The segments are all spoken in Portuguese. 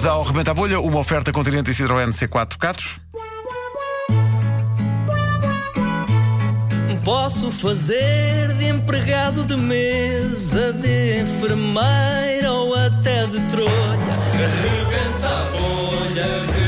Vamos ao Rebenta a Bolha, uma oferta Continente e Citroën C4 Catos. Posso fazer de empregado de mesa, de enfermeira ou até de trolha. Rebenta a bolha,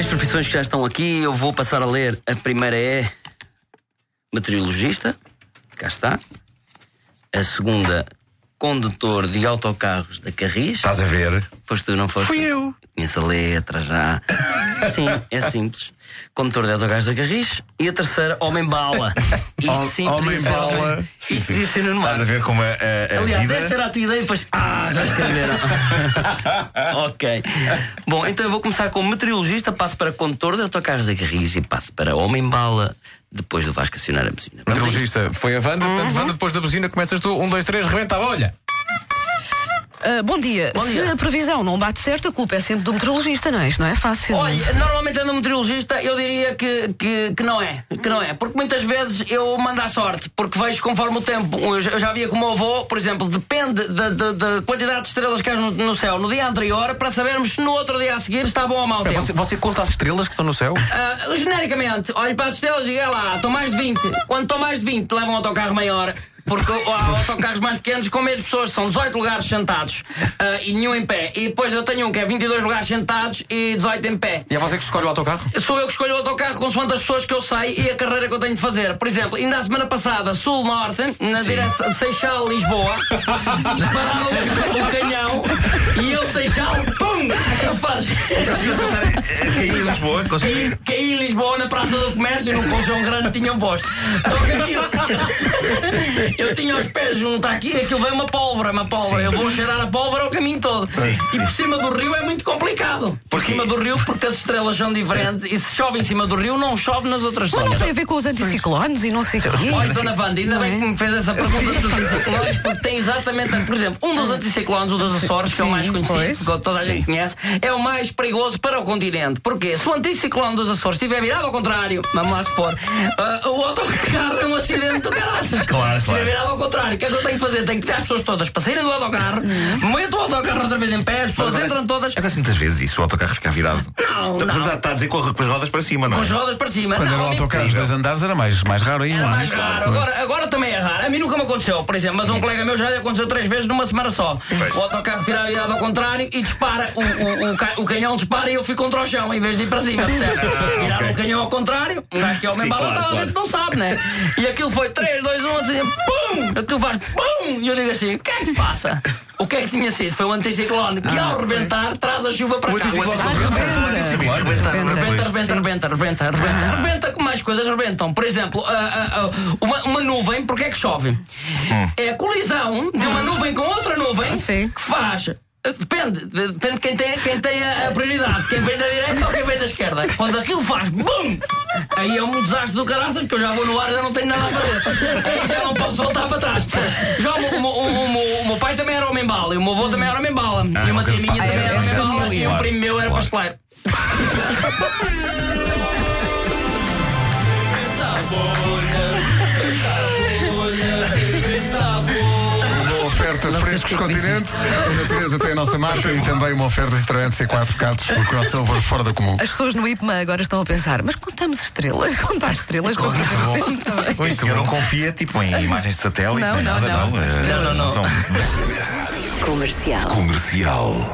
Três profissões que já estão aqui, eu vou passar a ler. A primeira é meteorologista, cá está. A segunda, condutor de autocarros da Carris. Estás a ver? Foste tu, não foste? Fui eu. Conheço a letra já. Sim, é simples. Condutor de autocarros da Carris. E a terceira, homem-bala. Homem-bala. Isto podia ser no Estás a ver como a, a, a Aliás, vida. essa era a tua ideia e depois. Ah, já escreveram. ok. Bom, então eu vou começar como meteorologista, passo para condutor de autocarros da Carris e passo para homem-bala depois do Vasco acionar a buzina. Meteorologista foi a Wanda, portanto, Wanda, depois da buzina começas tu, um, dois, três, rebenta a bolha. Ah, bom dia. Bom Se dia. a previsão não bate certo, a culpa é sempre do meteorologista, não é? Isto não é fácil. Olha, normalmente é no meteorologista, eu diria que, que, que não é. Que não é. Porque muitas vezes eu mando à sorte, porque vejo conforme o tempo. Eu já- via com o meu avô, por exemplo, depende da, da- da quantidade de estrelas que há no, no céu no dia anterior para sabermos se no outro dia a seguir está bom ou mau tempo. Você, você conta as estrelas que estão no céu? Ah, genericamente, olho para as estrelas e digo, "É lá, estão mais de 20. Quando estão mais de 20, levam um autocarro maior. Porque há autocarros mais pequenos com menos pessoas, são 18 lugares sentados ah, e nenhum em pé. E depois eu tenho um que é 22 lugares sentados e 18 em pé. E é você que escolhe o autocarro? Sou eu que escolho o autocarro consoante as pessoas que eu sei e a carreira que eu tenho de fazer. Por exemplo, ainda a semana passada, sul-norte, na direção de Seixal, Lisboa, disparava o, canhão e eu, Seixal, pum! Eu faz. Cair em Lisboa? Conseguiu. Caí, caí em Lisboa, na Praça do Comércio, num colchão grande tinham posto. Só que aquilo. Eu tinha os pés junto aqui, aquilo veio uma pólvora, uma pólvora. Eu vou cheirar a pólvora o caminho todo. E por cima do rio é muito complicado. Por cima do rio, porque as estrelas são diferentes. E se chove em cima do rio, não chove nas outras Mas não tem a ver com os anticiclones e não sei o quê. Olha, Dona Wanda, ainda Não bem é? que me fez essa pergunta dos anticiclones, porque tem exatamente. Por exemplo, um dos anticiclones, o dos Açores, que é o Sim, mais conhecido, que toda a gente conhece, é o mais perigoso para o continente. Porquê? Se o anticiclone dos Açores estiver virado ao contrário, vamos lá supor, ah, o autocarro é um acidente do caraças. Claro, Se claro. virado ao contrário, o que é que eu tenho que fazer? Tenho que pedir às pessoas todas para saírem do autocarro, meto o autocarro outra vez em pé, as pessoas entram todas Acontece muitas vezes isso, o autocarro ficar virado. Não, Está- não. Está, está a dizer corre com as rodas para cima, não com é? as rodas para cima. Quando não, era o a mim- autocarro de dois andares era mais, mais raro ainda. Era não é? mais raro. Agora, agora também é raro. A mim nunca me aconteceu, por exemplo, mas a um colega meu já lhe aconteceu três vezes numa semana só. Pois. O autocarro vira virado ao contrário e dispara. O, o, o, o canhão dispara e eu fico contra o chão em vez de ir para cima, percebe? Viraram ok. o canhão ao contrário, um gajo que é homem Sim, bala claro, claro. dentro, não sabe, né? E aquilo foi 3, 2, 1, assim, pum! Aquilo faz pum! E eu digo assim: o que é que se passa? O que é que tinha sido? Foi um anticiclone que ao rebentar traz a chuva para cá. O rebenta. Rebenta, Rebenta. Rebenta, rebenta, rebenta, rebenta, rebenta. Rebenta com mais coisas rebentam. Por exemplo, ah, ah, ah, uma, uma nuvem, porque é que chove? É a colisão de uma nuvem com outra nuvem que faz. Depende, de- depende de quem tem, quem tem a, prioridade, quem vem da direita ou quem vem da esquerda. Quando aquilo faz BUM! Aí é um desastre do caraças, porque eu já vou no ar e já não tenho nada a fazer. Aí já não posso voltar para trás. Já o, meu- o, o, o meu pai também era homem-bala, e o meu avô também era homem-bala, Ah, e uma ok. tia minha Ah, também era homem-bala, família. e um primo meu era pasteleiro. Frescos Continente. A natureza tem a nossa marca e também uma oferta Citroën C4 Catos por crossover fora da comum. As pessoas no IPMA agora estão a pensar, mas contamos estrelas, contar estrelas muito bem. O senhor não confia tipo, em imagens de satélite, Não, nem não, nada, não. não. Não, não, não. são- Comercial. Comercial.